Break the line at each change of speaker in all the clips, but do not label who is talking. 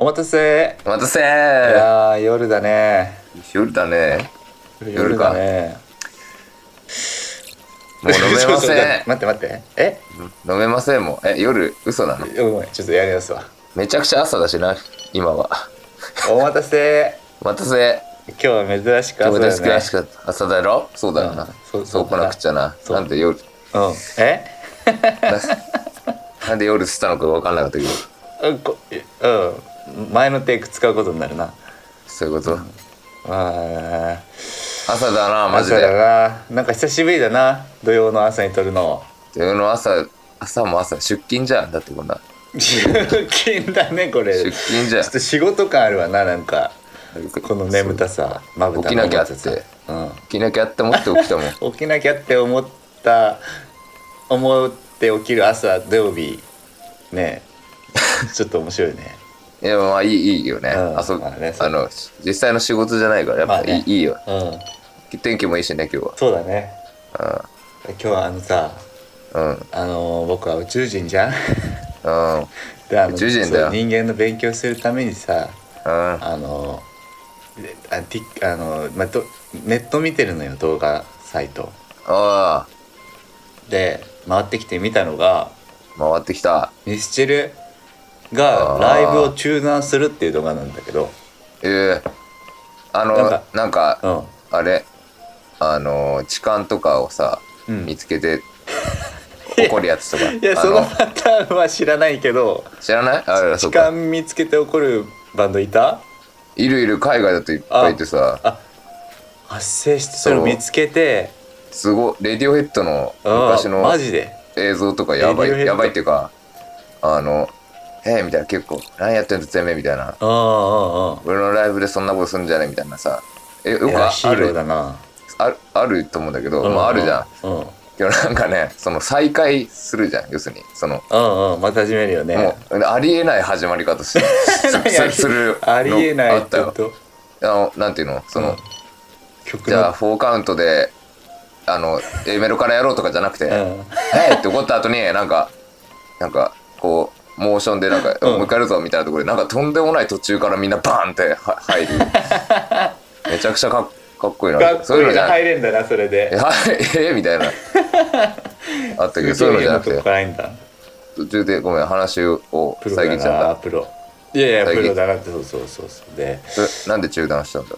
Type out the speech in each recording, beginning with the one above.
お待たせ。
お待たせ。
いやー夜だね。
夜だね。夜か。
だね。
もう飲めません。
待って待って。え？
飲めませんもん。え夜嘘なの？
ごめんちょっとやりますわ。
めちゃくちゃ朝だしな今は。
お待たせ。
お待たせ。
今日は珍しく朝
今
だよね
日珍しかった朝だろ？そうだよな、
うんそう
そう来なくちゃな。なんで夜？
うん。え？
なんで夜したのか分かんなかったけど。
うんこうん前のテイク使うことになるな。
そういうこと、
あ。
朝だな
ー
マジ
朝だ
で
な。なんか久しぶりだな土曜の朝に撮るの。
土曜の朝朝も朝出勤じゃんだってこんな。
出勤だねこれ。
出
ち
勤じゃん。
ょっと仕事感あるわななんか。この眠たさまぶた
起きなきゃって。
うん。
起きなきゃって思って起きたもん。
起きなきゃって思った思って起きる朝土曜日。ねちょっと面白いね
いやまあいいいいよね、
うん。
あそ
まあね
の実際の仕事じゃないからやっぱいい,、
まあね。
いいよ。
うん。
天気もいいしね今日
そうだね。
は
今日はあのさ
うん。うん
あのー僕は宇宙人じゃん？
うん。
であの
宇宙人だよ。
そう人間の勉強するためにさ
うん。
あのであティあの、まあ、とネット見てるのよ動画サイト。
あ
で回ってきて見たのが
あ回ってきた。
ミスチルがライブを中断するっていう動画なんだけど。
ええあの
な
なんん
か
かあれあの痴漢とかをさ、
うん。
見つけて 怒るやつとか。
いや
あ
そのパターンは知らないけど。
知らない？あそ
痴
うか。
漢見つけて怒るバンドいた？
いるいる。海外だといっぱいいてさ。
あ発生してそれを見つけて。
すごい。レディオヘッドの昔の
マジで。
映像とかやばいやばいっていうかあの「えー、みたいな結構「何やってんのてめえ」みたいな。
ああああ「
俺のライブでそんなことすんじゃねえ」みたいなさ。えよくある。
だな。
あるあると思うんだけど、まあ、あるじゃん。
んうん。
けどなんかねその再開するじゃん要するに。その
うんうんまた始めるよね。
もうありえない始まり方しす するの
ありえない
あったよ。あのなんていうのその、
曲
じゃあ
の
4カウントであの A メロからやろうとかじゃなくて「
うん。
えっ!」って怒った後になんかなんかこうモーションでなんか、
うん。
もう一回やるぞみたいなところでなんかとんでもない途中からみんなバーンっては入る。めちゃくちゃかっかっこいいな。そういうのじゃ
入れんだなそれで。
えはい。えみたいな。あったけどそういうのじゃなくて。途中でごめん話を遮っちゃっ
なプロ。いやいやプロだなってそうそうそうそう。で
なんで中断したんだ？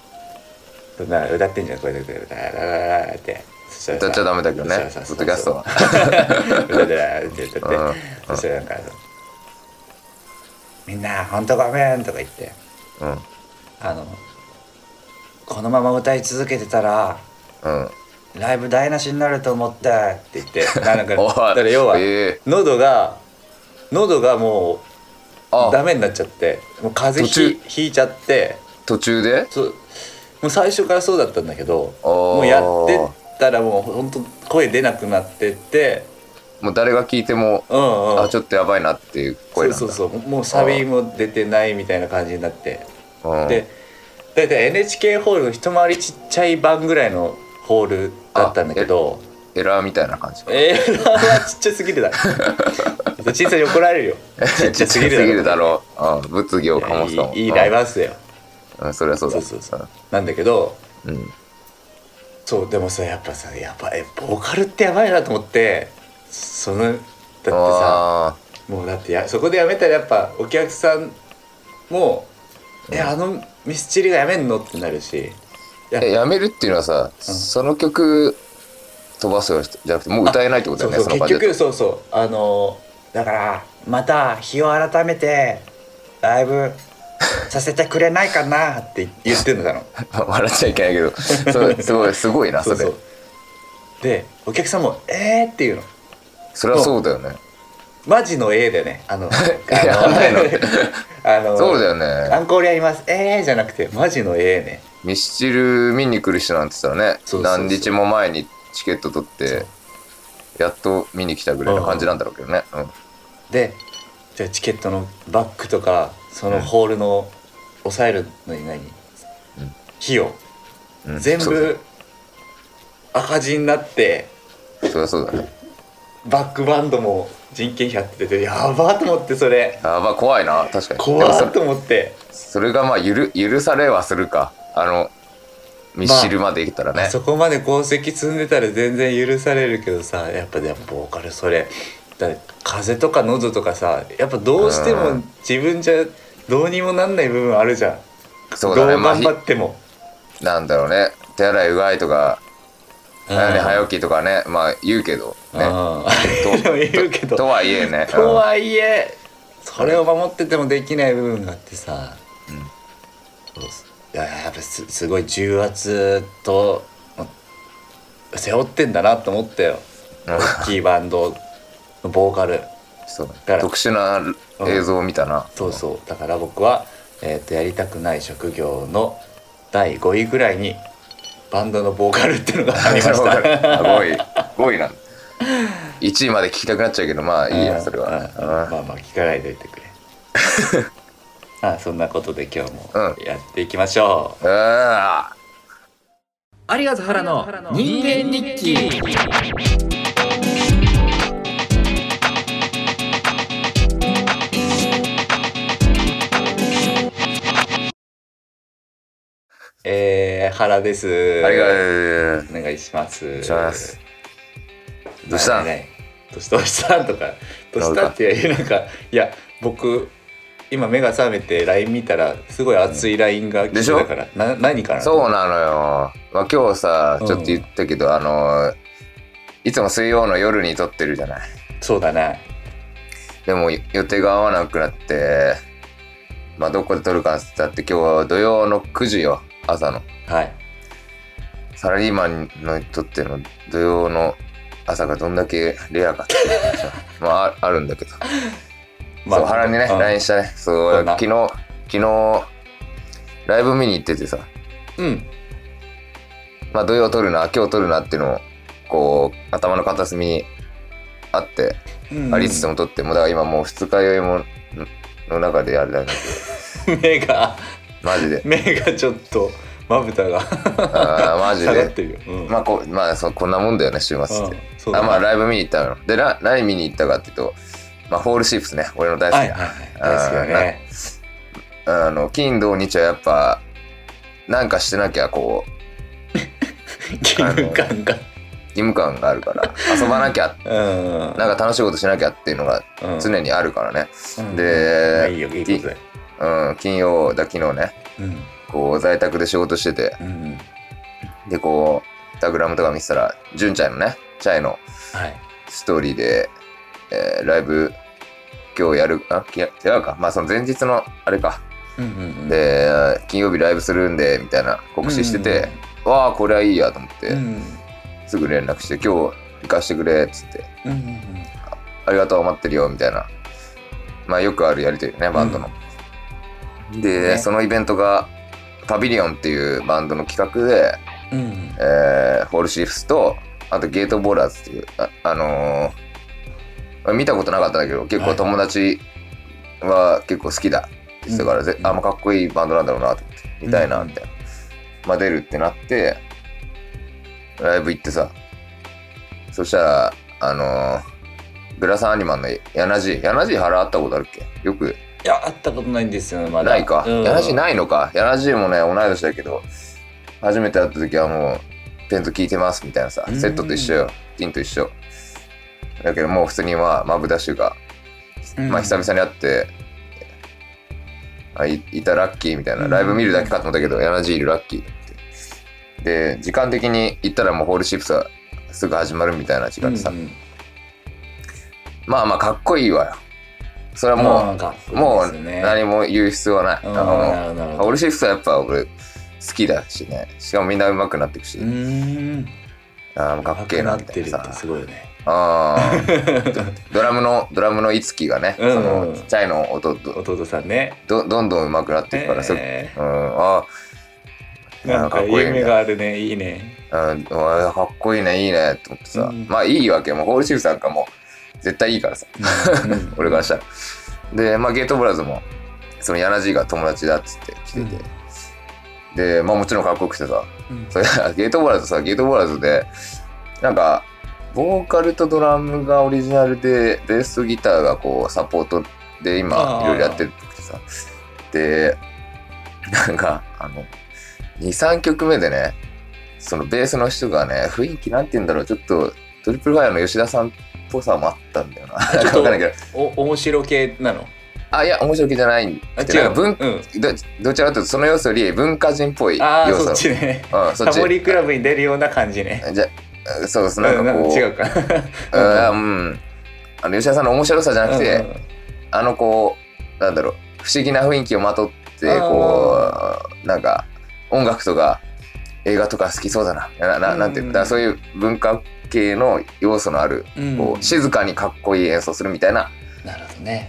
な歌ってんじゃんこれでこれでララララって
歌っちゃダメだけどね。ポッドキャストは。
歌って歌って
うん。
そしたらなんか「みんな本当ごめん」とか言って。
うん。
あのこのまま歌い続けてたら
うん。
ライブ台無しになると思ってって言ってなんか
おい。
だから要は
ええ。
喉が喉がも
あ
うダメになっちゃってもう風邪ひ
途
ひいちゃって。
途中で？
そう。もう最初からそうだったんだけど
あー
もうやってったらもうほんと声出なくなってって
もう誰が聞いても、
うんうん。
あちょっとやばいなっていう声なんだ。
そうそうそうもうサビも出てないみたいな感じになって。
うん。
で大体 NHK ホールの一回りちっちゃい版ぐらいのホールだったんだけど。
エラーみたいな感じ
えー、はちっちゃすぎるだろ。小さいに怒られるよ。ちっちゃすぎるだろ。
う、うん、物議を醸すと思う
いやいいいいライブハウスだよ。
うん、それはそうだ。
そうそうそう。なんだけど
うんうん。
そうでもさやっぱさやばいボーカルってやばいなと思ってそのだってさ
あ
もうだってやそこでやめたらやっぱお客さんも「えあのミスチルがやめんの?」ってなるし。いや
やめるっていうのはさ、その曲飛ばすよじゃなくてもう歌えないってことだよね
そうそう
の場で。
結局そうそう。あのだからまた日を改めてライブ させてくれないかなって言ってんのだろ
笑っちゃいけないけど。そうすごいすごいなそれ。
でお客さんも「えー」っていうの
それはそうだよね。
マジの A だよねあの あの
そうだよ
ア
ね。
ンコールやります。えーじゃなくてマジの A ね。
ミスチル見に来る人なんて言ったらね何日も前にチケット取ってやっと見に来たぐらいの感じなんだろうけどね、うん、
でじゃあチケットのバッグとかそのホールの抑えるのに何、
うん。
費用、
うん。
全部赤字になって。
そりゃそうだね
バックバンドも人件費やっててやばと思ってそれ。
やば怖いな確かに。
怖
でもそ
っと思って。
それがまあ許許されはするか。あのミッシルまでいったらね、
あそこまで功績積んでたら全然許されるけどさやっぱでもボーカルそれ。だ風邪とか喉とかさやっぱどうしても
うん。
自分じゃどうにもなんない部分あるじゃん。
そうだね。まあ
どう頑張っても、
なんだろうね。手洗いうがいとか早寝
うん。
早起きとかねまあ言うけどね。
うん。でも 言うけど。
とはいえね。
とはいえそれを守っててもできない部分があってさ、そうっす。いややっぱすすごい重圧と背負ってんだなと思ったよ。
うん。
大きいバンドのボーカル。
そう。
から
特殊な映像を見たな、
そうそう。だから僕は、えー、とやりたくない職業の第5位ぐらいにバンドのボーカルっていうのがありまし
あ
た。
5位5位な。んだ1位まで聞きたくなっちゃうけどまあいいやそれは、
まあまあ聞かないでおいてくれ。あそんなことで今日も
うん。
やっていきましょう、
うん、あ
有賀原の人間日記えー、原です。
ーありがとう
お願いします。
します。どうした？ん
ね。どうしたどうした？とかどうした？っていうなんかいや僕今目が覚めて LINE 見たらすごい熱い LINE が来
てょ
たから、な何かな
そうなのよ、まあ、今日さ
うん。
ちょっと言ったけど、あのいつも水曜の夜に撮ってるじゃない？
そうだね
でも予定が合わなくなってまあどこで撮るかって言ったって今日は土曜の9時よ朝の。
はい。
サラリーマンのにとっての土曜の朝がどんだけレアかっていうさ まあああるんだけど、そう原にね
うん。
LINE したね。そう昨日昨日ライブ見に行っててさ。
うん。
まあ土曜撮るな今日撮るなっていうのをこう頭の片隅にあって、
うん。
ありつつも撮ってもうだから今もう二日酔いもの中でやるだけ
目が
マジで。
目がちょっとまぶたが
あーマジ
下がっ
で
てるよ、うん。
まあこまあそうこんなもんだよね週末って、
うん。そうだね。
あまあライブ見に行ったの。でな何見に行ったかっていうとまあホールシープスね。俺の大好きな、
はいはいはい。大好きだね。
あの金土日はやっぱなんかしてなきゃこう
義務感が
義務感があるから遊ばなきゃ
うん。
なんか楽しいことしなきゃっていうのが
うん。
常にあるからね、
うん。
で
まあいいよいいことだよ
うん、金曜だ昨日ね。
うん。
こう在宅で仕事してて。
うん
でこうインスタグラムとか見てたら純ちゃんのねチャイの
はい。
ストーリーで、えーライブ今日やるあき違うか。まあその前日のあれか。
うんうんうん。
で金曜日ライブするんでみたいな告知してて、わあこれはいいやと思って、
うん
すぐ連絡して今日行かしてくれっつって。
うんうん
ありがとう待ってるよみたいな。まあよくあるやりとりねバンドの、で、
ね。
そのイベントがパビリオンっていうバンドの企画で、
うんうん。
えーホールシーフスとあとゲートボーラーズっていうあ、あのー見たことなかったんだけど結構友達は結構好きだってから、ぜ
うん
あん。まかっこいいバンドなんだろうなと思って見たいなみたいな、まあ出るってなってライブ行ってさそしたらあのーグラサンアニマンの柳地柳地原会ったことあるっけ？よく
いや会ったことないんですよまだ。
ないか、
うん。
柳地ないのか。柳地もね同い年だけど初めて会った時はもうペンと聞いてますみたいなさ
うん。
セットと一緒よ。ティンと一緒。だけどもう普通にまあマブダッシュが、
うん。
まあ久々に会ってあいいたラッキーみたいな。
うん。
ライブ見るだけかと思ったけど柳地いるラッキー。ってで時間的に行ったらもうホールシップスはすぐ始まるみたいな時間でさ、まあまあかっこいいわよそれはもう、もう何も言う必要はない。
うん
あのオルシフトはやっぱ俺好きだしね。しかもみんな上手くなっていくし、
うーん。
あーかっけえな
ってるって。すごいよね。
あー。ドラムのドラムのいつきがね、
うん。
そのチャイの音と
弟さんね。
どどんどん上手くなっていくから、そ
え
うん、あ
なんか夢があるね。いいね。
ーうん。あーかっこいいねいいねって思ってさ、
うん。
まあいいわけもうホールシフトなんかもう絶対いいからさ。
うん。
俺からしたら。でまあゲートブラザーズもその柳地が友達だっつって来てて、でまあもちろんかっこよくてさ。
うん。
それゲートボーラーズさゲートボーラーズでなんかボーカルとドラムがオリジナルでベースとギターがこうサポートで今いろいろやってるってさ。でなんかあの23曲目でねそのベースの人がね雰囲気なんて言うんだろう。ちょっとトリプルファイアの吉田さんっぽさもあったんだよな。なんかわかんないけど。
お面白系なの？
あいや面白気じゃない。ん
あ
でなんか文
うん。
どどちらかというとその要素より文化人っぽい
ああそ
要素
っちね。
うん、そっち。
タモリクラブに出るような感じね。
じゃそうですなんかこう、
うん違うか。
うんうん。あの吉田さんの面白さじゃなくて、あのこうなんだろう不思議な雰囲気をまとってこうなんか音楽とか映画とか好きそうだな。なななんていう
うん
んだそういう文化系の要素のある、
うん。
こう静かにかっこいい演奏するみたいな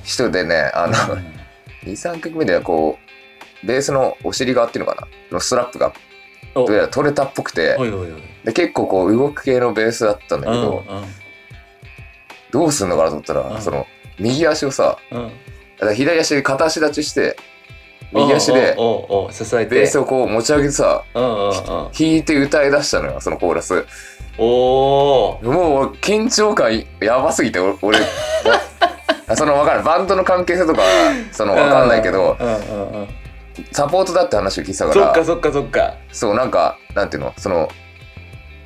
人でねあの
うん。
23曲目ではこうベースのお尻側っていうのかな？のストラップが
お。
どうやら取れたっぽくて。で結構こう動く系のベースだったんだけど、
うん
どうすんのかなと思ったら、
うん。
その右足をさ
うんうん。
だから左足で片足立ちして右足で
支えて
ベースをこう持ち上げてさ弾いて歌い出したのよそのコーラス
おお
もう緊張感やばすぎて俺その分かるバンドの関係性とかその分かんないけどサポートだって話を聞いてたから
そっかそっかそっか
そうなんかなんていうのその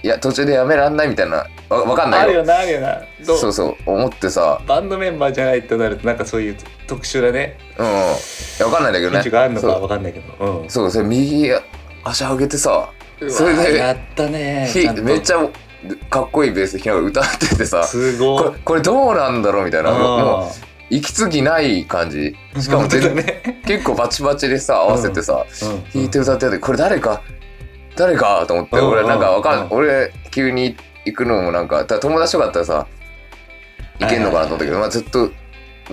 いや途中でやめらんないみたいな。わ分かんないよ。
あるよなあるよな。どう？
そうそう思ってさ。
バンドメンバーじゃないとなるとなんかそういう特殊なね。
うん分かんないんだけどね。
緊張があるのかわかんないけど。うん。
そうそれ右足上げてさ
うわ
それで
やったね
ひ
ちゃんと。
めっちゃかっこいいベース弾きながら歌っててさ
すごい。
これこれどうなんだろうみたいな。もう
あ
息継ぎない感じ。
ー
しかも全
だね。
結構バチバチでさ合わせてさ、
うん。
弾いて歌っててこれ誰か誰かと思って、
うん
俺なんかわかん、
うん
俺急に行くのもなんか友達とかだったらさいけんのかなと思ったけど、まあ、ずっと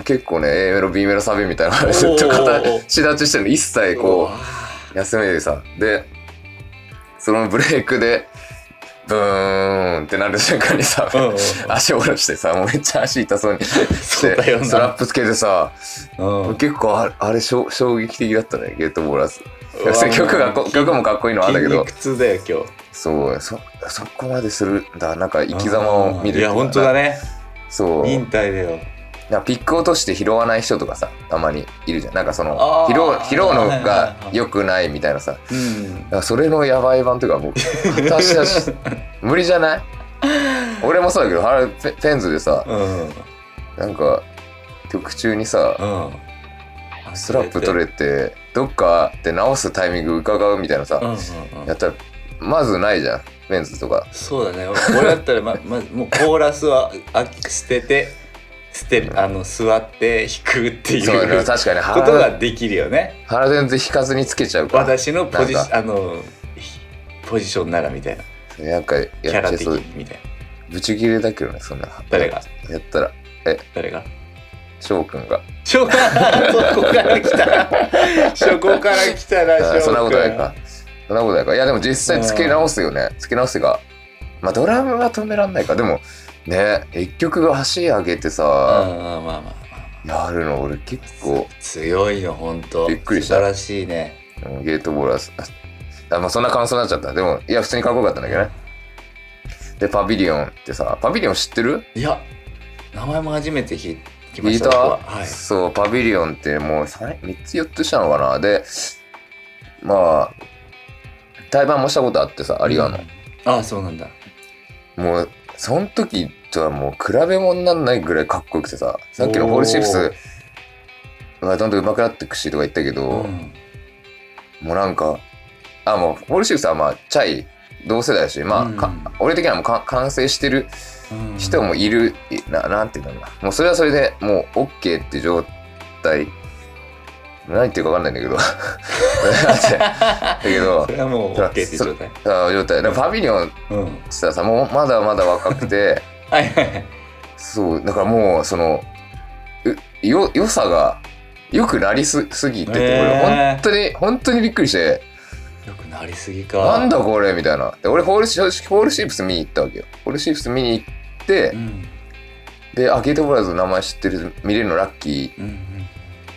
結構ね A メロ B メロサビみたいなのがずっと
お
片
ー
足立ちしてるの一切こう休めでさでそのブレイクでブーンってなる瞬間にさ、足下ろしてさもうめっちゃ足痛そうに。
そうだよな。
ストラップつけてさ
うん。
結構あれあれ衝衝撃的だったねゲートボーラーズ 曲がこ曲もかっこいいのはあんだけど。
筋肉痛だよ今日。
そう。そそこまでするんだ。なんか生き様を見る
いや本当だね。
そう。
忍耐だよ。
なピック落として拾わない人とかさたまにいるじゃん。なんかその拾う拾うのが
はい
良くないみたいなさ。
うん。
それのやばい版というかもう片足だし 無理じゃない？俺もそうだけどあれペペンズでさ
うん。
なんか曲中にさ
うん
スラップ取れてどっかで直すタイミング伺うみたいなさ、やったらまずないじゃんペンズとか。
そうだね。俺だったらま まもうコーラスはあ捨てて捨てるあの座って弾くっていう
そう確かに
ことが
腹
できるよね。
腹全然引かずにつけちゃうから。
私のポジあのひポジションならみたいな。
なんか
キャラ的
やっちゃいそう。
にみたいな。
ブチギレだけどねそんな。
誰が？
やったら。
誰が？
翔くんが。
そこから来たそこから来た。ら
あそんなことない
翔
かそんなことないか。いやでも実際つけ直すよね。つけ直すが。まあドラムは止めらんないか。でもね一曲が足上げて
くん
さ、
うんまあまあまあ
やるの俺結構
強いよ本当。
びっくりした。
素晴らしいね。
うんゲートボーラーズ。あまあそんな感想になっちゃった。でもいや普通にかっこよかったんだけどね。でパビリオンってさパビリオン知ってる？
いや名前も初めて聞きました僕は。い。
そうパビリオンってもう 3, 3つ4つしたのかな。でまあ対バンもしたことあってさアリガの、
ああそうなんだ。
もうその時とはもう比べ物になんないぐらいかっこよくてささっきのホールシップスがどんどん上手くなってくしとか言ったけど、
うん。
もうなんかあもうホールシップスはまあチャイ同世代だしまあ、か
うん。
俺的にはもうか完成してる
うん
人もいる、いななんていうんだろうな。もうそれはそれでもう OK って状態。何言ってるか分かんないんだけど。だけど
それはもう OK って状態。
あ状態。だからパビリオンって
うん。
言ったらさもうまだまだ若くて。
はいはいはい。
そうだからもうそのうよ良さが良くなりすすぎてて、俺本当に本当にびっくりして。
よくなりすぎか。
なんだこれみたいな。で俺ホールシホールシープス見に行ったわけよ。ホールシープス見に行って、
うん
であゲートボーラーズの名前知ってる見れるのラッキ
うんうん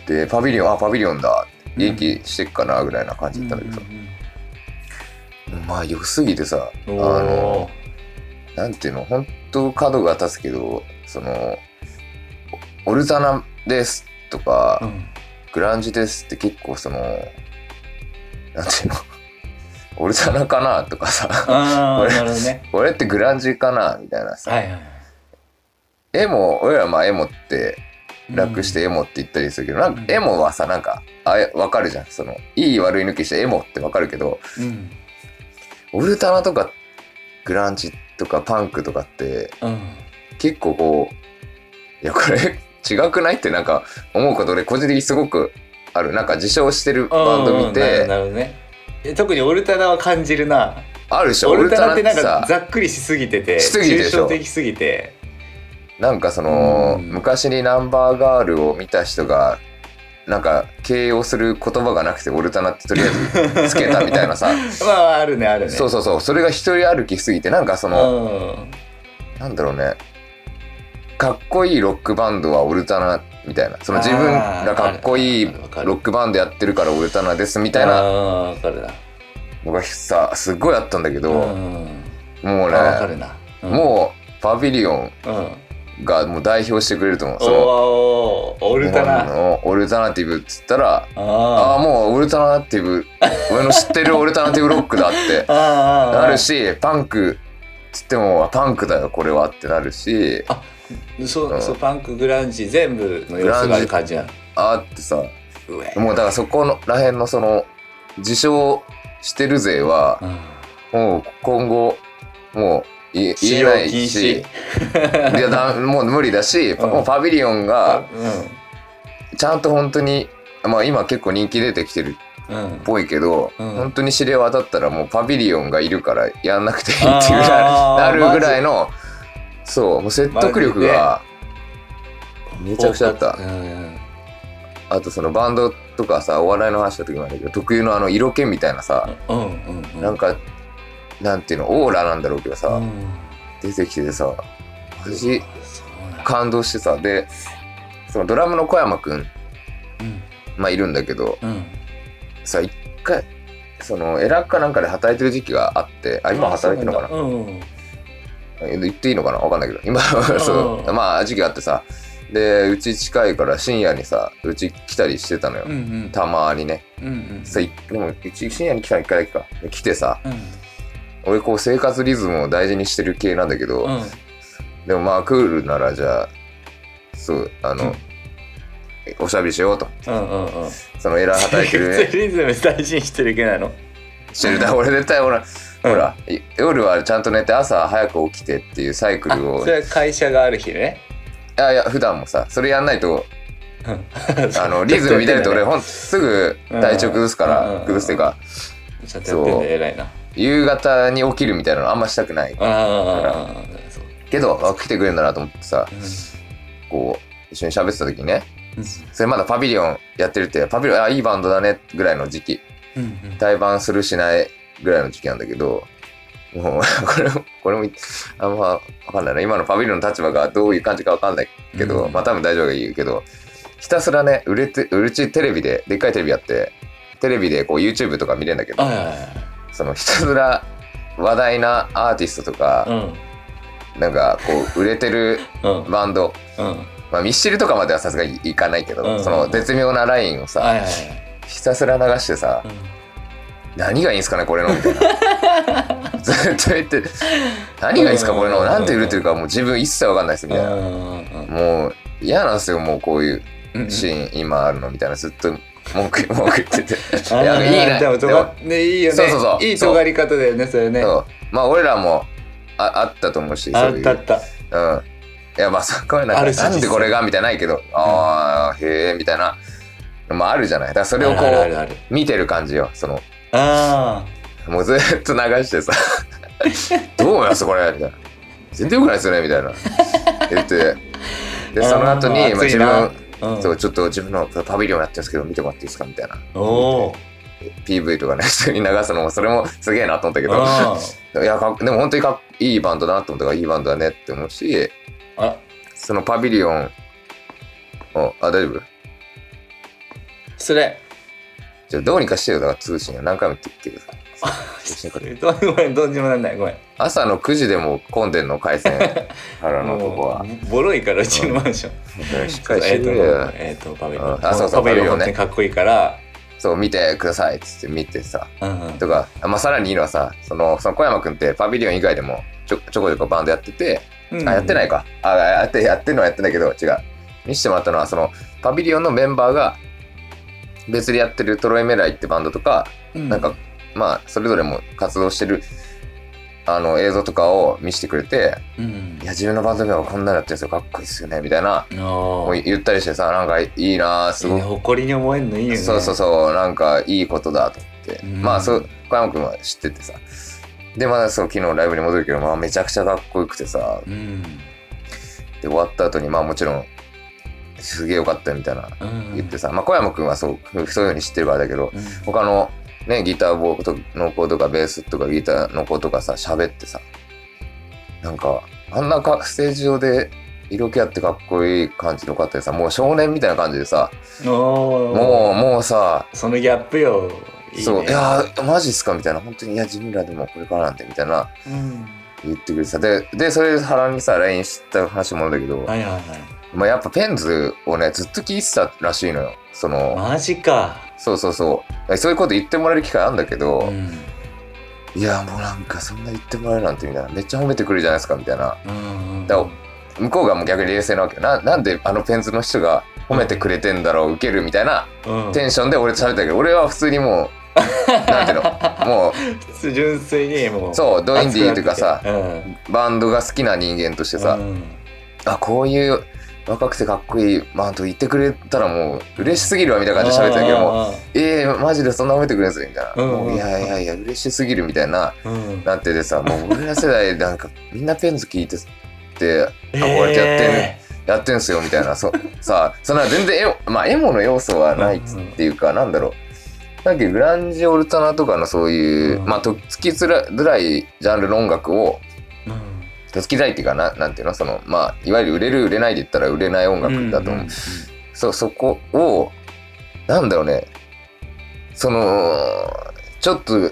ー。でパビリオンあパビリオンだ。元気してっかなぐらいな感じだったんだけど。さ、まあ良すぎてさあ
うんうん
のなんていうの本当と角が立つけどそのオルタナですとか、
うん。
グランジですって結構そのなんていうのオルタナかなとかさ。俺
なるほどね。
これってグランジかなみたいなさ、
はいはいはい。
エモ俺らまあエモって楽してエモって言ったりするけど、なんか
うん。
エモはさなんかあれわかるじゃん。そのいい悪い抜きしてエモってわかるけど
うん。
オルタナとかグランジとかパンクとかって
うん。
結構こういやこれ 違くないってなんか思うこと俺個人的にすごくある。なんか自称してるバンド見
うんなる
て
なるほどね。え特にオルタナは感じるな。
あるでしょ。
オルタナってなんか
さ
ざっくりしすぎてて
しすぎ
抽象的すぎて。
なんかその
うん。
昔にナンバーガールを見た人がなんか形容する言葉がなくてオルタナってとりあえずつけたみたいなさ。
まああるねあるね。
そうそうそう。それが一人歩きすぎてなんかそのなんだろうね。かっこいいロックバンドはオルタナみたいな。その自分がかっこいいロックバンドやってるからオルタナですみ
み
たいな。
わかるな。
のがさすっごいあったんだけど、
うん。
もうねもうパビリオン
うん。
がもう代表してくれると思う。その
オルタナ
のオルタナティブっつったらあ
あ
あもうオルタナティブ 俺の知ってるオルタナティブロックだって
あああ
なるしパンクつってもあパンクだよこれはってなるし
そううん。そうパンクグランジ全部の要素がある感じなの
あってさもうだからそこのらへんのその自称してる勢は
うん。
もう今後もう言えないし。
止。
いやだもう無理だし、
うん。
もうパビリオンが
う
ちゃんと本当にまあ今結構人気出てきてるっぽいけど、
うん。
本当に知れ渡ったらもうパビリオンがいるからやんなくていいっていうぐらいなるぐらいのそうもう説得力がめちゃくちゃあった。
うん。
あとそのバンドとかさお笑いの話した時もあるけど特有のあの色気みたいなさ、
うんうんうん。
なんかなんていうのオーラなんだろうけどさ、
うん。
出てきててさマ感動してさでそのドラムの小山くん
うん。
まあいるんだけど
うん。
さ一回そのエラーかなんかで働いてる時期があってあ今働いてるのかな？
うん
え言っていいのかな？わかんないけど。今そう。
うん
まあ時期があってさ。でうち近いから深夜にさうち来たりしてたのよ、
うんうん。
たまにね。
うんうん
さいでもうち深夜に来たの一回だけか。来てさ
うん。
俺こう生活リズムを大事にしてる系なんだけど、
うん。
でもまあクールならじゃあそうあの、おしゃべりしようと。
うんうんうん。
そのエラー働いてる
生活 リズム大事にしてる系なの？
してる。だ俺絶対ほら、ほらい夜はちゃんと寝て朝早く起きてっていうサイクルを。
それは会社がある日ね。
いやいや普段もさそれやんないとあ
あ
のリズム乱れて俺ほんとすぐ体調崩すか
うん。
ら崩すっていうか
ちゃんとやってんだよ偉いな。
夕方に起きるみたいなのあんましたくない。けどあ来てくれるんだなと思ってさこう一緒に喋ってた時にねそれまだパビリオンやってるってパビリオンあいいバンドだねぐらいの時期。対バンするしないぐらいの時期なんだけどもう これもこれもあんまわかんないな。今のパビリオンの立場がどういう感じかわかんないけど、
うん。
まあ多分大丈夫がいいけどひたすらね売れてうちテレビででっかいテレビやってテレビでこう YouTube とか見れるんだけどそのひたすら話題なアーティストとか、
うん。
なんかこう売れてる
うん。
バンド、
うん。
まあ、ミッシルとかまではさすがにいかないけど、
うん。
その絶妙なラインをさ、ひたすら流してさ、何がいいんすかねこれのみたいな。ずっと言って何がいいんすかこれの。なんて売れてるかもう自分一切わかんないですみたいな。もう嫌なんですよもうこういう
うん。
シーン今あるのみたいなずっと文句 文句言ってて。いやいいね
でもねいいよね
そうそうそう。
いい尖り方だよねそれね。
まあ俺らもああったと思うし
あ
そういう。
ったあった。
うん。いやまあそこはなんなんでこれがみたいなないけどああへえみたいな。まああるじゃない。だからそれをこう見てる感じよその。
あ
もうずっと流してさ「どう思いますこれ」みたいな「全然よくないですよね」みたいな。言って。でその後にまあ、自分
あ
そうちょっと自分のパビリオンやってるんですけど見てもらっていいですか？みたいな。
おお
PV とかね普通に流すのもそれもすげえなと思ったけど。
あ
いやでも本当にかっいいバンドだなと思ったからいいバンドだねって思うし
あ。
そのパビリオン。おあ大丈夫？
それ
じゃあどうにかしてよだから通信何回も言ってる。け どさ
どごめんどっちもなんない。ごめん。
朝の9時でも混んでんの回線。原のとこは。
ボロいからうちのマンション。
しっかりし
えっと
てるよ
えっとパビリオン
うんあそうそう
パビリオン
ね。
かっこいいから。
そう見てくださいっつって見てさ。とか、まあ、さらにいいのはさそのその小山君ってパビリオン以外でもちょちょこちょこバンドやってて、
うん
あやってないか。あやってやってるのはやってないけど違う。見せてもらったのはそのパビリオンのメンバーが別でやってるトロイメライってバンドとか、
うん。
なんかまあそれぞれも活動してるあの映像とかを見せてくれて
うん「
いや自分のバンド名はこんなのやってるんですよ。かっこいいっすよね」みたいな言ったりしてさなんかいいなすごい
ね。誇りに思えるのいいよね。
そうそうそう。なんかいいことだと思って、
うん。
まあそう小山君は知っててさ。でまあそう昨日ライブに戻るけど、まあ、めちゃくちゃかっこよくてさ。
うん。
で終わった後にまあもちろんすげえよかったよみたいな
うん。
言ってさ、まあ小山君はそうそういうふうに知ってるからだけど
うん。
他のねギターボーの子とかベースとかギターの子とかさ喋ってさなんかあんなかステージ上で色気あってかっこいい感じの方でさもう少年みたいな感じでさもうもうさ
そのギャップよいいね。
そう、いやー、マジっすかみたいな、本当に、いや、自分らでもこれからなんで、みたいな
うん。
言ってくれてさ、で、で、それで原にさ、LINE した話もあるんだけど、
はいはいはい
まあ、やっぱペンズをね、ずっと聞いてたらしいのよ。その、
マジか。
そうそうそう。そういうこと言ってもらえる機会あるんだけど、
うん。
いや、もうなんか、そんな言ってもらえるなんて、みたいな、めっちゃ褒めてくれるじゃないですか、みたいな。
うんうん
だから向こうがもう逆に冷静なわけ。よな。なんであのペンズの人が褒めてくれてんだろう、受けるみたいな
うん。
テンションで俺と喋ったけど、俺は普通にもう、なんていうの、もう、
純粋にもう
そうドインディーというかさ
熱くなって。きて
バンドが好きな人間としてさ、
うんうん。
あこういう若くてかっこいいバンド言ってくれたらもう嬉しすぎるわみたいな感じで喋ってたけども
あ
えー、マジでそんな褒めてくれるんですよみたいな、
うん。うん
もういやいやいや嬉しすぎるみたいな
ーうん
なっててさもう俺ら世代なんかみんなペンズ聞いてって憧れてやってん、
え
やってんすよみたいな。そさそんな全然エモまあエモの要素はないっていうか、なんだろう。だけどグランジオルタナとかのそういう、
うん。
まあとっつきづらづらいジャンルの音楽を
ーうん
とっつきづらいっていうかななんていうの？そのまあいわゆる売れる売れないで言ったら売れない音楽だと思う、そうそこをなんだろうね。そのちょっと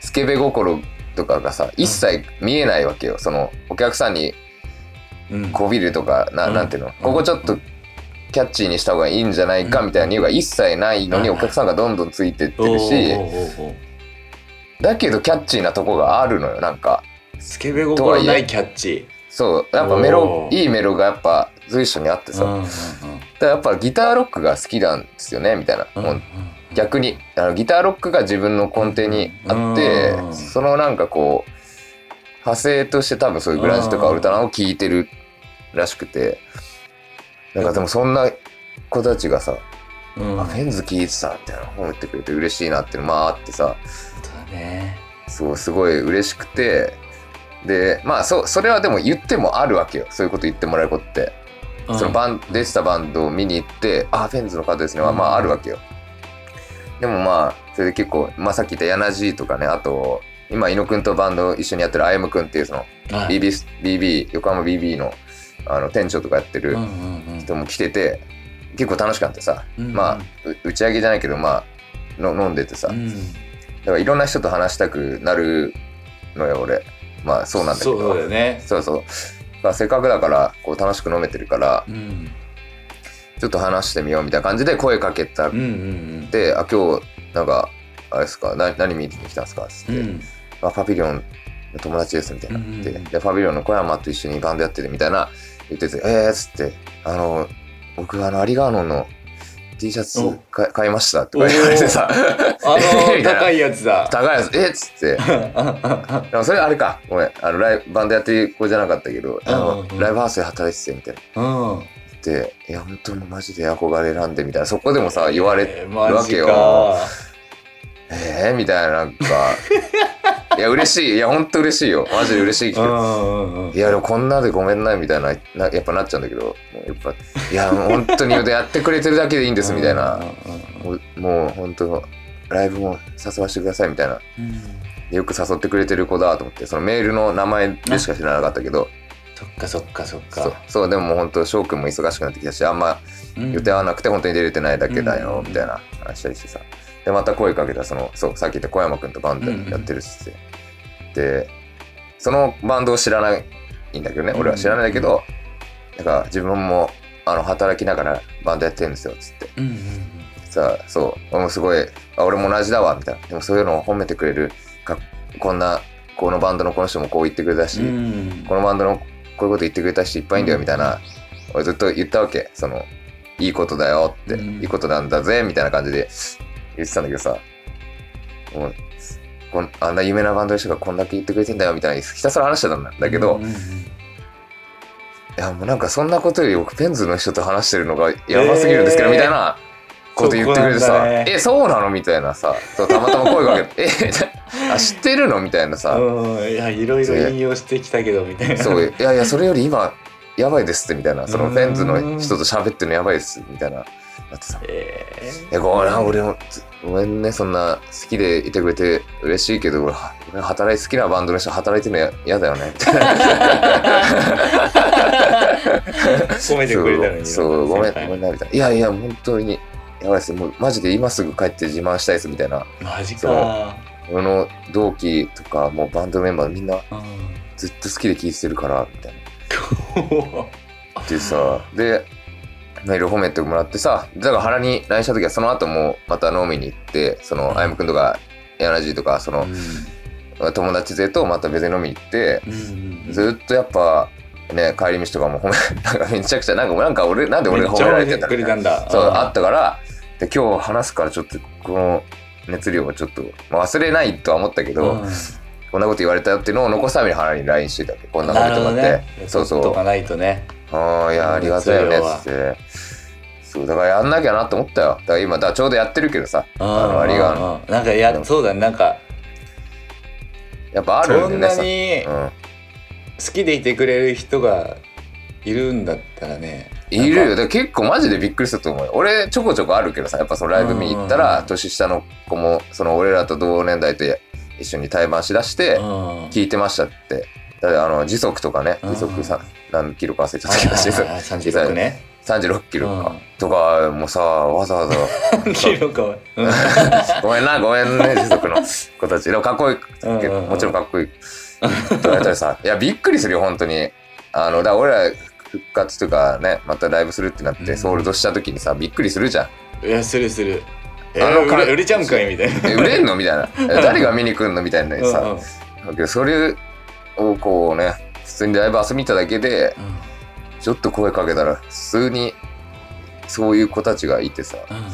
スケベ心とかがさ一切見えないわけよ。そのお客さんに
うん。
こびるとかな,、
うん。
なんていうの？ここちょっとキャッチーにした方がいいんじゃないかみたいな理由が一切ないのに
うん。
お客さんがどんどんついてってるしだけどキャッチーなとこがあるのよなんか
スケベ心ないキャッチ。
そうやっぱメロいいメロがやっぱ随所にあってさ、
うんうん
だからやっぱギターロックが好きなんですよねみたいな、
うん
もう逆に。あのギターロックが自分の根底にあって、
うん
そのなんかこう派生として多分そういうグランジとか
うん
ウルトラを聴いてるらしくて。なんかでもそんな子たちがさ「
うん。
あフェンズ聴いてた」みたいな褒めてくれて嬉しいなっていうのまああってさ。
そうだね。
そうすごい嬉しくてでまあそそれはでも言ってもあるわけよ。そういうこと言ってもらえることって。そのバン出てたバンドを見に行って、あ、フェンズの方ですね。は、まああるわけよ。でもまあ、それで結構、まあさっき言ったヤナジーとかね、あと、今、井野くんとバンド一緒にやってるあやむくんっていうその、
はい。
BB、BB、横浜 BB のあの店長とかやってる
うんうんうん。
人も来てて、結構楽しかったさ、
うん。
まあ、う打ち上げじゃないけど、まあ、の飲んでてさ、
うん。
だからいろんな人と話したくなるのよ、俺。まあそうなんだけど。
そうだよね。
そうそう。まあ、せっかくだから、こう楽しく飲めてるから、
うん。
ちょっと話してみようみたいな感じで声かけた。っ
うんうん。
て、あ、今日、なんか、あれですか、な何見に来たんですか？つって、
うん。
あ、パビリオンの友達ですみたいな。言って、
うん。
で、パビリオンの小山と一緒にバンドやってるみたいな言ってて、えーっつって、あの、僕、あの、アリガーノンの T シャツ
お。
買買いました。とか言われてさ、
あの高いやつだ。
高いやつ、え？っつって、でもそれあれか、ごめん、あのライブバンドやってる子じゃなかったけど、あのライブハウスで働いててみたいな。
うん。
て、いや、本当にマジで憧れなんでみたいな、そこでもさ、言われ
えー
るわけよ。
か。
えー、みたいな、なんか、いや、嬉しい。いや、本当嬉しいよ。マジで嬉しいけど。いや、でもこんなでごめんな、みたいな、なやっぱなっちゃうんだけど、もうやっぱ、いや、もう本当にやってくれてるだけでいいんです、みたいな。もう、本当、ライブも誘わせてください、みたいな。
うん
よく誘ってくれてる子だと思って、そのメールの名前でしか知らなかったけど、
そっかそっかそっか
そう、でももう本当、翔くんも忙しくなってきたし、あんま予定合わなくて本当に出れてないだけだよ、
うん
みたいな話したりしてさ。でまた声かけたそのそうさっき言った小山君とバンドやってるっつって、でそのバンドを知らないんだけどね俺は知らないんだけど、なんか自分もあの働きながらバンドやってるんですよっつって。さあそう俺もすごいあ俺も同じだわみたいな。でもそういうのを褒めてくれるかこんなこのバンドのこの人もこう言ってくれたし、
うん
このバンドのこういうこと言ってくれた人いっぱいいんだよみたいな、俺ずっと言ったわけ。そのいいことだよって、
うん
いいことなんだぜみたいな感じで言ってたんだけどさもうこんあんな有名なバンドの人がこんだけ言ってくれてんだよみたいなひたすら話してたんだだけど、い
うんうん
やもうなんかそんなことより僕ペンズの人と話してるのがやばすぎるんですけど、
えー
みたいなこと言ってくれてさ「
そこなんだね
えそうなの?」みたいなさそうたまたま声かけて「え あ知ってるの?」みたいなさ
うんいやいろいろ引用してきたけどみたいな
そういやいやそれより今やばいですってみたいなその
うん。
フェンズの人と喋ってるのやばいですみたいななってさ。
え「
えごめん俺もつごめんねそんな好きでいてくれて嬉しいけど俺働い好きなバンドの人働いてるのや嫌だよね」みたいな
ー褒めてくれたのに。
そうごめんごめんなみたいな「いやいや本当にやばいです。もうマジで今すぐ帰って自慢したいです」みたいな。
マジか。
俺の同期とかもうバンドメンバーみんな
うん。
ずっと好きで聴いてるからみたいな。でさでメール褒めてもらってさだから原に LINE した時はその後もまた飲みに行ってその
うん。
あやむくんとかヤナジーとかその友達勢とまた別に飲みに行って
うんうんうん。
ずっとやっぱね帰り道とかも褒め なんかめちゃくちゃなんかなんか俺なんで俺が褒められて
たんだ。
そう
うん。
あったからで今日話すからちょっとこの熱量をちょっと、まあ忘れないとは思ったけど、
うん
こんなこと言われたよっていうのを残すために原に LINE してたわけこんなこと
なるほど
言って
ね
て、そうそう
とかないとね。
ああいやありがたいよねっつって。そうだからやんなきゃなって思ったよ。だから今だちょうどやってるけどさ。あのありが
う。んうん。なんかやそうだね。なんか
やっぱある
そん
んでね
なに
うん。
好きでいてくれる人がいるんだったらね。
いるよ。だから結構マジでびっくりすると思うよ。俺ちょこちょこあるけどさ。やっぱそのライブ見に行ったら年下の子もその俺らと同年代と一緒に対バンしだして
うん。
聞いてましたって。だからあの時速とかね
うん。
時速さ何キロか忘れちゃったけど時速
36ね。
36キロか。
うん。
とかもさわざわざ。
キロか
ごめんな、ごめんね、時速の子たち。でもかっこいい。
うんうんうん。
もちろんかっこいい。って言われたらさ、いや、びっくりするよ、本当に。あの、だから俺ら復活とかね、またライブするってなって、
うん。
ソールドした時にさ、びっくりするじゃん。
いやするするえ
あの
売れちゃうんかいみたいな。
え、売れんのみたいな。え誰が見に来んのみたいなさ。
うんうん。
だけど、それをこうね、普通にライブ遊びに行っただけで、ちょっと声かけたら、普通に、そういう子たちがいてさ、
うんうん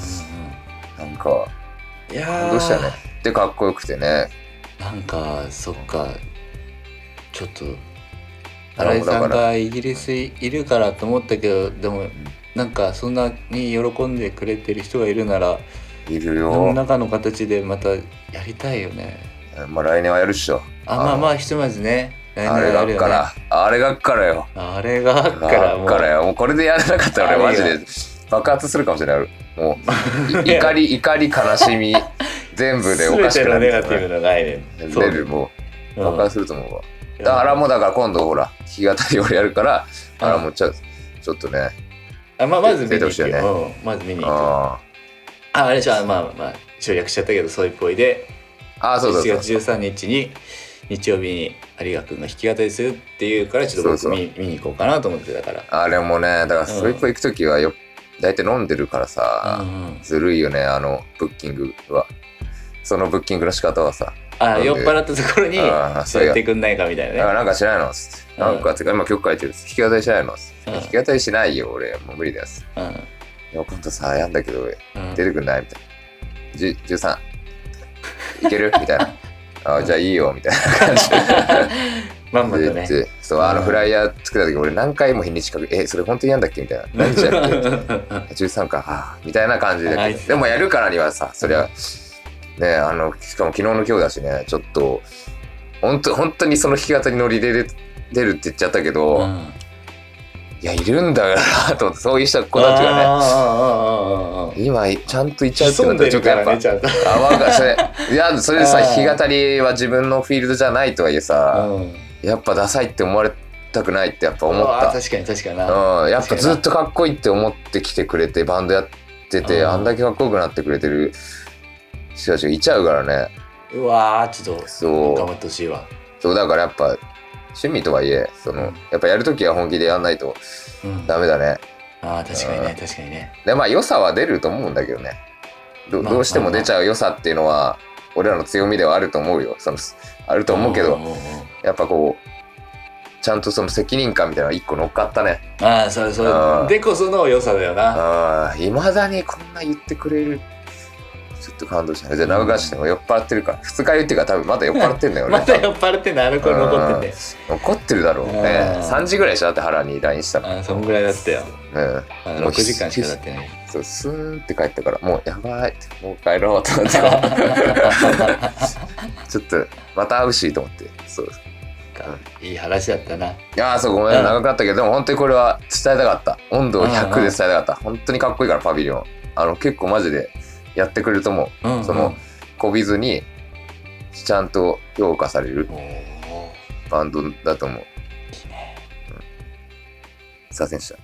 なんか、
うんいやー。
どうしたね。で、かっこよくてね。
なんかそっか。ちょっと
あ
新井さん
だから
がイギリスいるからと思ったけどでもなんかそんなに喜んでくれてる人がいるなら
いる
何
よ。
らかの形でまたやりたいよね。
まあ来年はやるっしょ。
あまあまあひとまずね。来
あれが
年やるよね。
っから、あれがっからよ。
あれがあっ
あ
からもう。
っからよ。もうこれでやらなかったら俺マジ
あれ
で爆発するかもしれない。もう、い怒り、怒り、悲しみ、全部でおかし
全ての
くなる
ネガティブの概念。
レベルもう
うん。
爆発すると思うわ。だからもうだから今度ほら、弾き語り俺やるから、あらもうちょちょっとね、
あまあまず見に行く
出てほしいよね。
よ、うん。まず見に行く
あ
ああれじゃあまあまあ省略しちゃったけどそういうっぽいで
あ、あそうそう
7
そう
月。13日に日曜日に有賀くんが弾き語りするっていうからちょっと僕
そうそう
見見に行こうかなと思ってたから
あれもね、だからスイープ行くときはよ、大体飲んでるからさ、
うん
ずるいよね、あの、ブッキングは。そのブッキングの仕方はさ。
あ酔っ払ったところに
そう
やってくんないかみたいなね
なんかしないのつって。
うん
なんか、つか今曲書いてるっつって弾き語りしないのつって。
うん
弾き語りしないよ、俺。もう無理だよ。つって
うん
いや、今度さ、やんだけど、
うん。
出てくんない？みたいな。じ13。いける？みたいな。あじゃあいいよ、みたいな感じ。
まんまとね。
そう、あの
うん。
フライヤー作った時、俺何回も日にちかけ、え、それ本当にやんだっけ？みたいな。何日やって13 か、はあ、みたいな感じで。でもやるからにはさ、そりゃ、ね、あの、しかも昨日の今日だしね、ちょっと、本当本当にその弾き語りのリレーで出るって言っちゃったけど、
うん
いや、いるんだよなと思って、そういう人子たちがね、今、ちゃんといっちゃうってなったらちょっとやっぱ
ね、ちゃんと。
あ、わかそれ、いや、それでさ、弾き語りは自分のフィールドじゃないとはいえさ、
うん。
やっぱダサいって思われたくないってやっぱ思った。
確かに確かにな。
うん、やっぱずっとかっこいいって思ってきてくれてバンドやってて、
うん。
あんだけかっこよくなってくれてる人たちがいちゃうからね。
うわーちょっと
そう。
頑張ってほしいわ。
そうだからやっぱ趣味とはいえそのやっぱやるときは本気でやんないと
うん。
ダメだね。
ああ確かにね
うん。
確かにね。
でまあ良さは出ると思うんだけどね。ど
まあ
どうしても出ちゃう良さっていうのは俺らの強みではあると思うよ。そのあると思うけど
んんん
やっぱこうちゃんとその責任感みたいなのが一個乗っかったね。
ああそれそ
あー
れでこその良さだよな。
いまだにこんな言ってくれるちょっと感動したじゃあ長川市でも酔っ払ってるから二日酔いっていうか多分まだ酔っ払ってんだよね
また酔っ払ってんのアルコール残ってんだよ
怒ってるだろうね。
うん。
3時ぐらいでしょだって原に LINE したの。
ああそんぐらいだったよ。
うん。
あの6時間しか経ってない。
そうスーンって帰ったからもうやばいってもう帰ろうと思って ちょっとまた会うしと思って。そう。
いい話だったな。い
やーそうごめ
うん。ん
長かったけどでも本当にこれは伝えたかった。温度を100で伝えたかった。本当にかっこいいからパビリオン。あの結構マジでやってくれると思う。
うん
そのこびずにちゃんと評価されるバンドだと思う。
いいね。
すいませんでした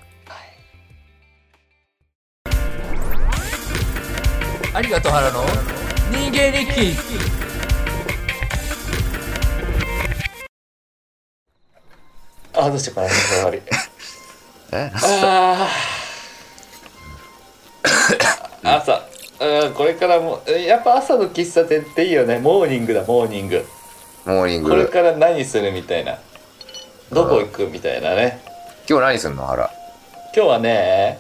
はい。
有賀と原の人間日記
ああどうしようかな終わり。
え？
ああ朝うんこれからもえやっぱ朝の喫茶店っていいよね。モーニングだモーニング。
モーニング。
これから何するみたいな。どこ行くみたいなね。
今日何すんの原
今日はね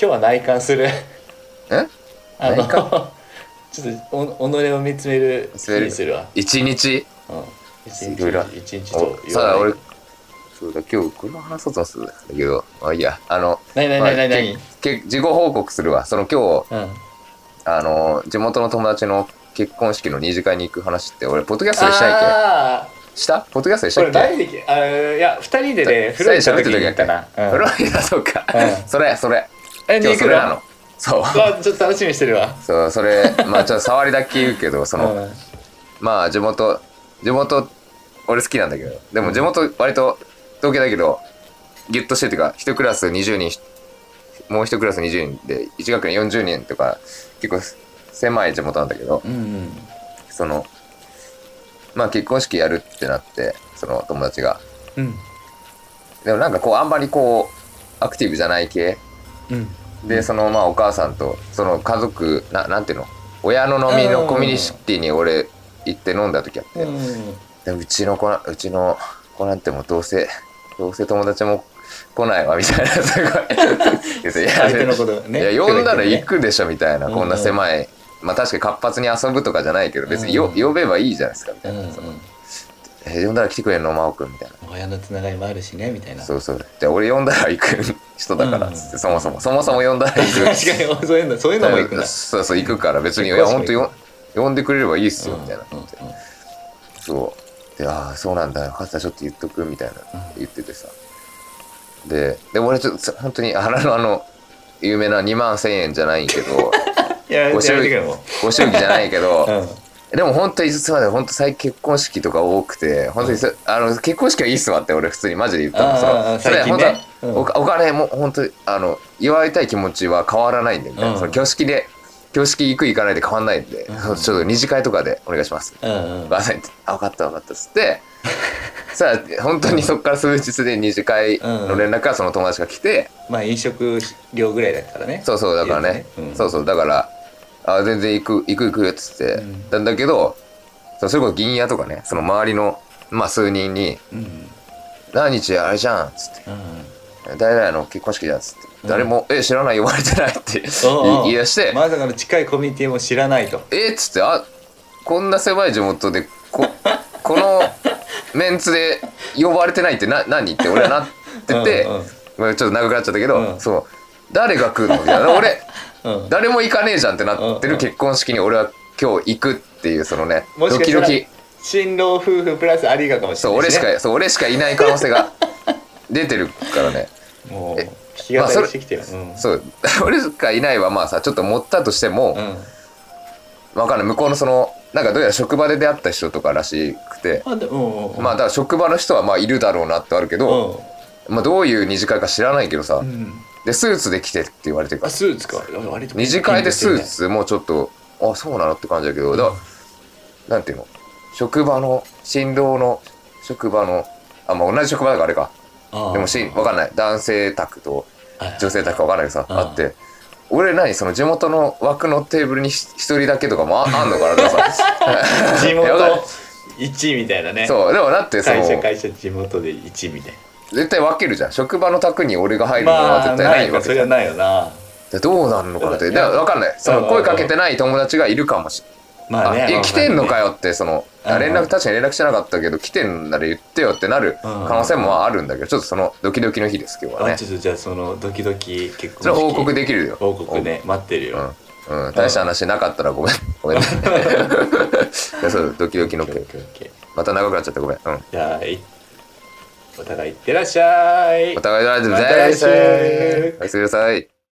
今日は内観する。
え？
あの
内観？
ちょっとお己を見つめる日にするわ。
一日？
うん。一日一日と
おさあ俺そうだ今日これの話そうとするんだけどまあいいやあの
何何
まあ
何？何
け自己報告するわ。その今日
うん。
あの地元の友達の結婚式の二次会に行く話って俺ポッドキャストでしたいっ
あ
けした？ポッドキャストでしたっけ？
何できあいや二人でね風呂行った時に行ったなうん。
フロリダそうか、
うん。
それそれ。
え
今日それなの。そう
う。わちょっと楽しみにしてるわ。
そうそれまあちょっと触りだけ言うけどその、
うん。
まあ地元地元俺好きなんだけど。でも地元割と東京だけどギュッとしてていうか一クラス20人もう一クラス20人で1学年40人とか結構狭い地元なんだけど
うんうん。
そのまあ結婚式やるってなってその友達が。
うん。
でもなんかこうあんまりこうアクティブじゃない系。
うん。
でそのまあお母さんとその家族ななんていうの？親の飲みのコミュニティに俺行って飲んだ時あって、
うん。
でうちの子なうちの子なんてもうどうせどうせ友達も来ないわみたいな。すごいいや
相手のことね。
いや呼んだら行
く
くでしょみたいな、
うん
こんな狭い。まあ確かに活発に遊ぶとかじゃないけど別によ、
うん。
呼べばいいじゃないですかみたいな、
うんうん。
え呼んだら来てくれんの真央くんみたいな。
親のつながりもあるしねみたいな。
そうそう。で俺呼んだら行く人だからっつって、
うん。
そもそも。そもそも呼んだら行く。
確かにそういうのそういうのも行くんだ。
そうそう行くから別にいや
結婚式
本当よ呼んでくれればいいっすよ
うん
みたいな、
うんうん。
そうでああそうなんだよかったちょっと言っとくみたいな言っててさ。でで俺ちょっと本当に原のあの有名な2万1000円じゃないけど ご祝儀ご祝儀じゃないけど、
うん。
でも本当に実はね本当最近結婚式とか多くて本当にそ、あの結婚式はいいっすわって俺普通にマジで言ったの。
あー
それ本当おお金も本当にあの祝いたい気持ちは変わらないんでみたいな、
うん。
その挙式で挙式行く行かないで変わんないんで、
うん。
ちょっと二次会とかでお願いします。
うんうん。
分かった分かったっつって。さあ本当にそこから数日で二次会の連絡がその友達が来て、
まあ飲食料ぐらいだからね。
そうそうだからね。
いいようん。
そうそうだからあ全然行く行く行くっつって、
うん。
なんだけどそれこそ銀屋とかねその周りのまあ数人に
うん「
何日あれじゃん」っつって。
うん「
誰々の結婚式じゃん」っつって、
うん。
誰も「え知らない呼ばれてない」って 言い出して
まさかの近いコミュニティも知らないと「
えっ?」つって「あこんな狭い地元でこ このメンツで呼ばれてないってな何?」って俺はなってて、
うんうん
まあちょっと長くなっちゃったけど、
うん。
そう。誰が来るの？みたいな。俺
うん。
誰も行かねえじゃんってなってる結婚式に俺は今日行くっていうそのねドキドキ。
新郎夫婦プラスありがかもし
そう俺し
れないしね
かそう俺しかいない可能性が出てるからね
もき語りしてきてる。うん。
そう。俺しかいないはまあさちょっと持ったとしても、
うん。
わかんない。向こうのそのなんかどうやら職場で出会った人とからしくて、
あでうんうん
まあだから職場の人はまあいるだろうなってあるけど、まあどういう二次会か知らないけどさ、
うん。
でスーツで来てって言われてる。か
あ
ら
スーツか。割と
二次会でスーツもちょっとあそうなのって感じだけどだからなんていうの？職場の新郎の職場のあまあ同じ職場だからあれかでもしわかんない。男性宅と女性宅かわかんないけどさ
うん
あって。俺何その地元の枠のテーブルにひ一人だけとかもあ あんのかなとかさ。
地元 1みたいなね。
そう。でもだってその
会社会社地元で1みたい
絶対分けるじゃん。職場の宅に俺が入
な
るのは
まあ
絶対
な
ないいわけじゃん。
かそれはないよな。
でどうなんのかなって。
いや
で分かんない。その声かけてない友達がいるかもしれないあ
まあね。
え来てんのかよってその
うん。
あ連絡確かに連絡してなかったけど来てんなら言ってよってなる可能性もあるんだけどちょっとそのドキドキの日です今日はね。
あちょっとじゃあそのドキドキ結婚
報告できるよ。
報告ね待ってるよ。
うん、うん、大した話なかったらごめん。ごめんね。そうドキドキのまた長くなっちゃったごめん。うん。
じゃあいお互いいってらっしゃい。
お互い大丈夫
また来週。
おやすみなさい